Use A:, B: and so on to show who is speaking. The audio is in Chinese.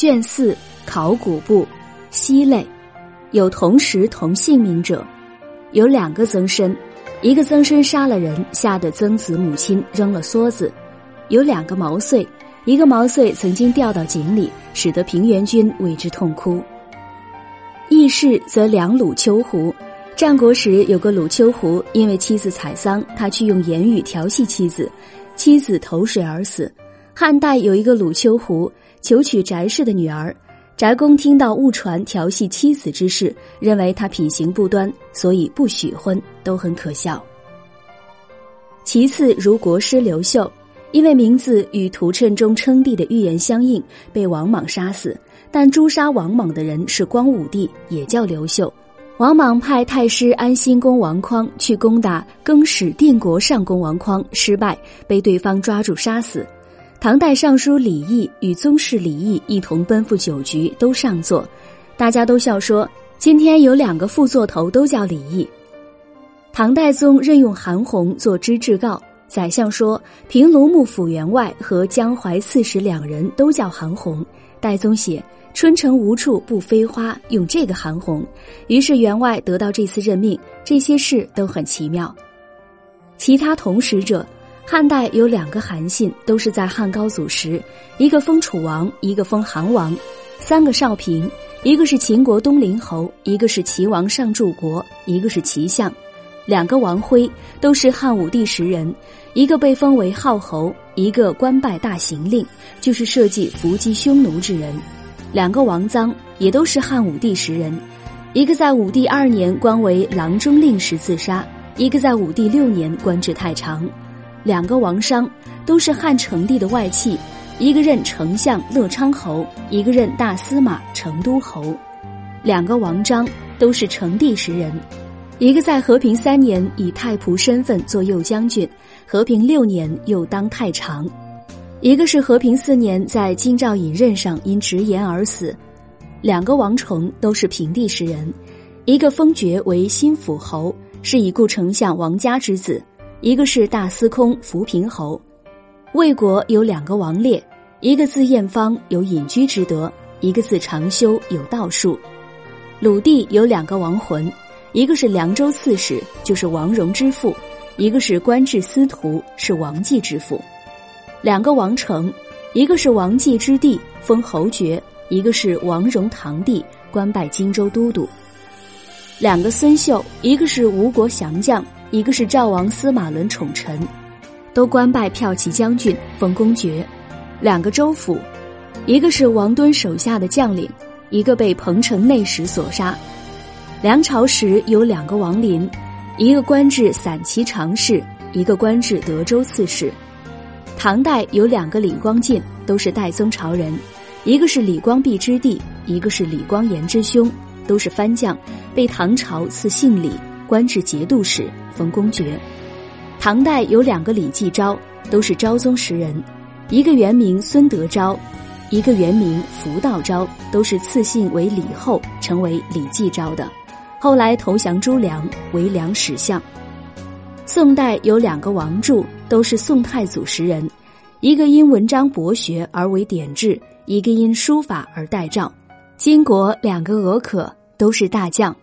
A: 卷四考古部西类，有同时同姓名者，有两个曾参，一个曾参杀了人，吓得曾子母亲扔了梭子；有两个毛遂，一个毛遂曾经掉到井里，使得平原君为之痛哭。义士则两鲁秋胡。战国时有个鲁秋胡，因为妻子采桑，他去用言语调戏妻子，妻子投水而死。汉代有一个鲁秋胡，求娶翟氏的女儿，翟公听到误传调戏妻子之事，认为他品行不端，所以不许婚，都很可笑。其次如国师刘秀，因为名字与图谶中称帝的预言相应，被王莽杀死。但诛杀王莽的人是光武帝，也叫刘秀。王莽派太师安心公王匡去攻打更始定国上公王匡，失败，被对方抓住杀死。唐代尚书李毅与宗室李毅一同奔赴酒局，都上座，大家都笑说：“今天有两个副座头都叫李毅。”唐代宗任用韩弘做知制诰，宰相说平卢幕府员外和江淮刺史两人都叫韩弘，代宗写。春城无处不飞花，用这个韩红，于是员外得到这次任命。这些事都很奇妙。其他同时者，汉代有两个韩信，都是在汉高祖时，一个封楚王，一个封韩王；三个少平，一个是秦国东陵侯，一个是齐王上柱国，一个是齐相；两个王辉都是汉武帝时人，一个被封为号侯，一个官拜大行令，就是设计伏击匈奴之人。两个王臧也都是汉武帝时人，一个在武帝二年官为郎中令时自杀，一个在武帝六年官至太常。两个王商都是汉成帝的外戚，一个任丞相乐昌侯，一个任大司马成都侯。两个王章都是成帝时人，一个在和平三年以太仆身份做右将军，和平六年又当太常。一个是和平四年在京兆尹任上因直言而死，两个王崇都是平地时人，一个封爵为新府侯，是已故丞相王嘉之子；一个是大司空扶平侯。魏国有两个王烈，一个字彦方，有隐居之德；一个字长修，有道术。鲁地有两个王浑，一个是凉州刺史，就是王戎之父；一个是官至司徒，是王继之父。两个王成，一个是王继之弟，封侯爵；一个是王戎堂弟，官拜荆州都督。两个孙秀，一个是吴国降将，一个是赵王司马伦宠臣，都官拜骠骑将军，封公爵。两个州府，一个是王敦手下的将领，一个被彭城内史所杀。梁朝时有两个王林，一个官至散骑常侍，一个官至德州刺史。唐代有两个李光进，都是代宗朝人，一个是李光弼之弟，一个是李光炎之兄，都是藩将，被唐朝赐姓李，官至节度使，封公爵。唐代有两个李继昭，都是昭宗时人，一个原名孙德昭，一个原名福道昭，都是赐姓为李后，成为李继昭的，后来投降朱良，为梁史相。宋代有两个王柱，都是宋太祖时人，一个因文章博学而为典制，一个因书法而代诏。金国两个俄可都是大将。